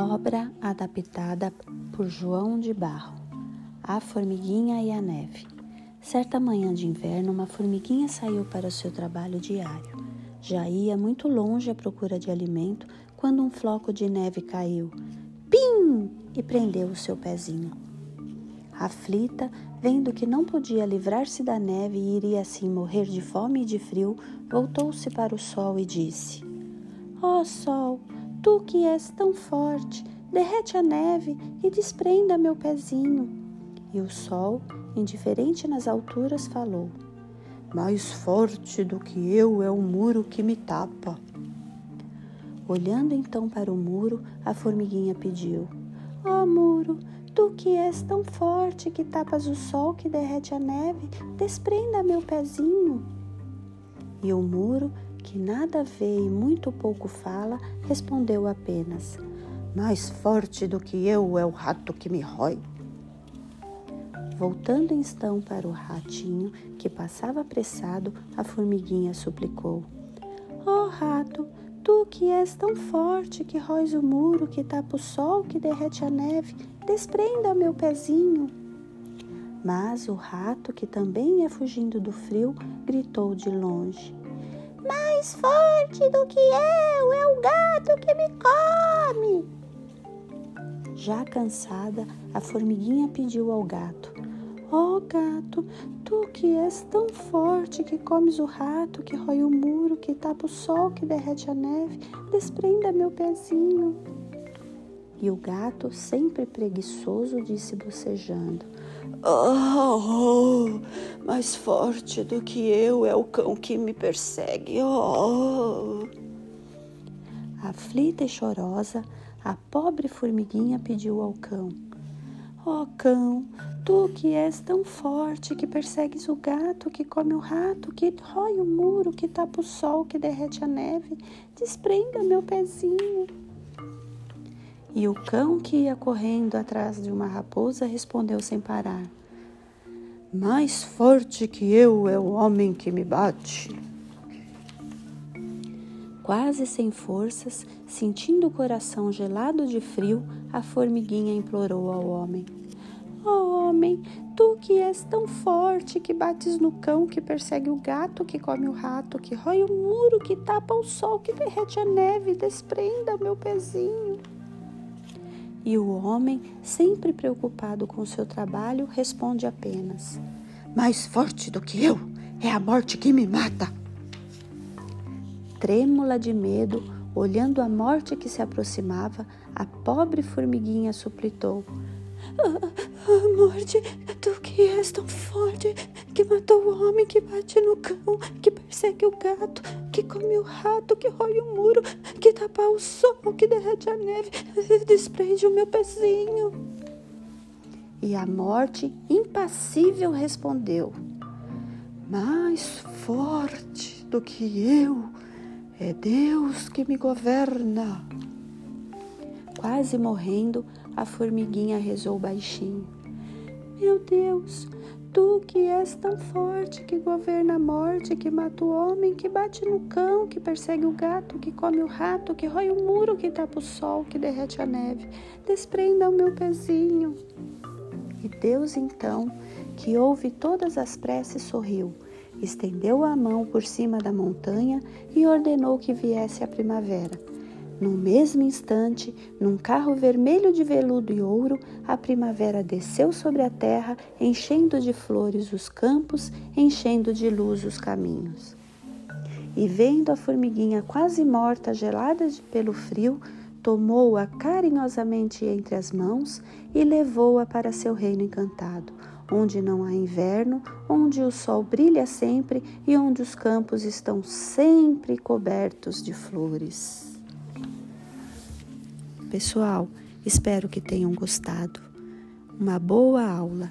Obra adaptada por João de Barro. A formiguinha e a neve. Certa manhã de inverno, uma formiguinha saiu para o seu trabalho diário. Já ia muito longe à procura de alimento quando um floco de neve caiu. Pim! E prendeu o seu pezinho. Aflita, vendo que não podia livrar-se da neve e iria assim morrer de fome e de frio, voltou-se para o sol e disse: Ó oh, sol, Tu que és tão forte, derrete a neve e desprenda meu pezinho. E o sol, indiferente nas alturas, falou: Mais forte do que eu é o muro que me tapa. Olhando então para o muro, a formiguinha pediu: Ó oh, muro, tu que és tão forte que tapas o sol que derrete a neve, desprenda meu pezinho. E o muro, que nada vê e muito pouco fala, respondeu apenas: Mais forte do que eu é o rato que me rói. Voltando então para o ratinho, que passava apressado, a formiguinha suplicou: oh, rato, tu que és tão forte, que róis o muro, que tapa o sol, que derrete a neve, desprenda meu pezinho. Mas o rato, que também ia fugindo do frio, gritou de longe: mais forte do que eu é o gato que me come. Já cansada, a formiguinha pediu ao gato: Ó oh, gato, tu que és tão forte que comes o rato, que rói o muro, que tapa o sol, que derrete a neve, desprenda meu pezinho. E o gato, sempre preguiçoso, disse bocejando: Oh, mais forte do que eu é o cão que me persegue. Oh. Aflita e chorosa, a pobre formiguinha pediu ao cão: Ó oh, cão, tu que és tão forte, que persegues o gato, que come o rato, que rói o muro, que tapa o sol, que derrete a neve, desprenda meu pezinho. E o cão que ia correndo atrás de uma raposa respondeu sem parar: Mais forte que eu é o homem que me bate. Quase sem forças, sentindo o coração gelado de frio, a formiguinha implorou ao homem: oh, homem, tu que és tão forte, que bates no cão, que persegue o gato, que come o rato, que rói o muro, que tapa o sol, que derrete a neve, desprenda meu pezinho. E o homem, sempre preocupado com seu trabalho, responde apenas: Mais forte do que eu é a morte que me mata. Trêmula de medo, olhando a morte que se aproximava, a pobre formiguinha suplitou: ah, morte, tu que és tão forte, que matou o homem, que bate no cão, que persegue o gato, que come o rato, que rói o muro, que tapa o sol, que derrete a neve, desprende o meu pezinho. E a morte, impassível, respondeu: Mais forte do que eu é Deus que me governa. Quase morrendo, a formiguinha rezou baixinho: Meu Deus, tu que és tão forte, que governa a morte, que mata o homem, que bate no cão, que persegue o gato, que come o rato, que rói o muro, que tapa o sol, que derrete a neve, desprenda o meu pezinho. E Deus então, que ouve todas as preces, sorriu, estendeu a mão por cima da montanha e ordenou que viesse a primavera no mesmo instante, num carro vermelho de veludo e ouro, a primavera desceu sobre a terra, enchendo de flores os campos, enchendo de luz os caminhos. E vendo a formiguinha quase morta, gelada pelo frio, tomou-a carinhosamente entre as mãos e levou-a para seu reino encantado, onde não há inverno, onde o sol brilha sempre e onde os campos estão sempre cobertos de flores. Pessoal, espero que tenham gostado. Uma boa aula!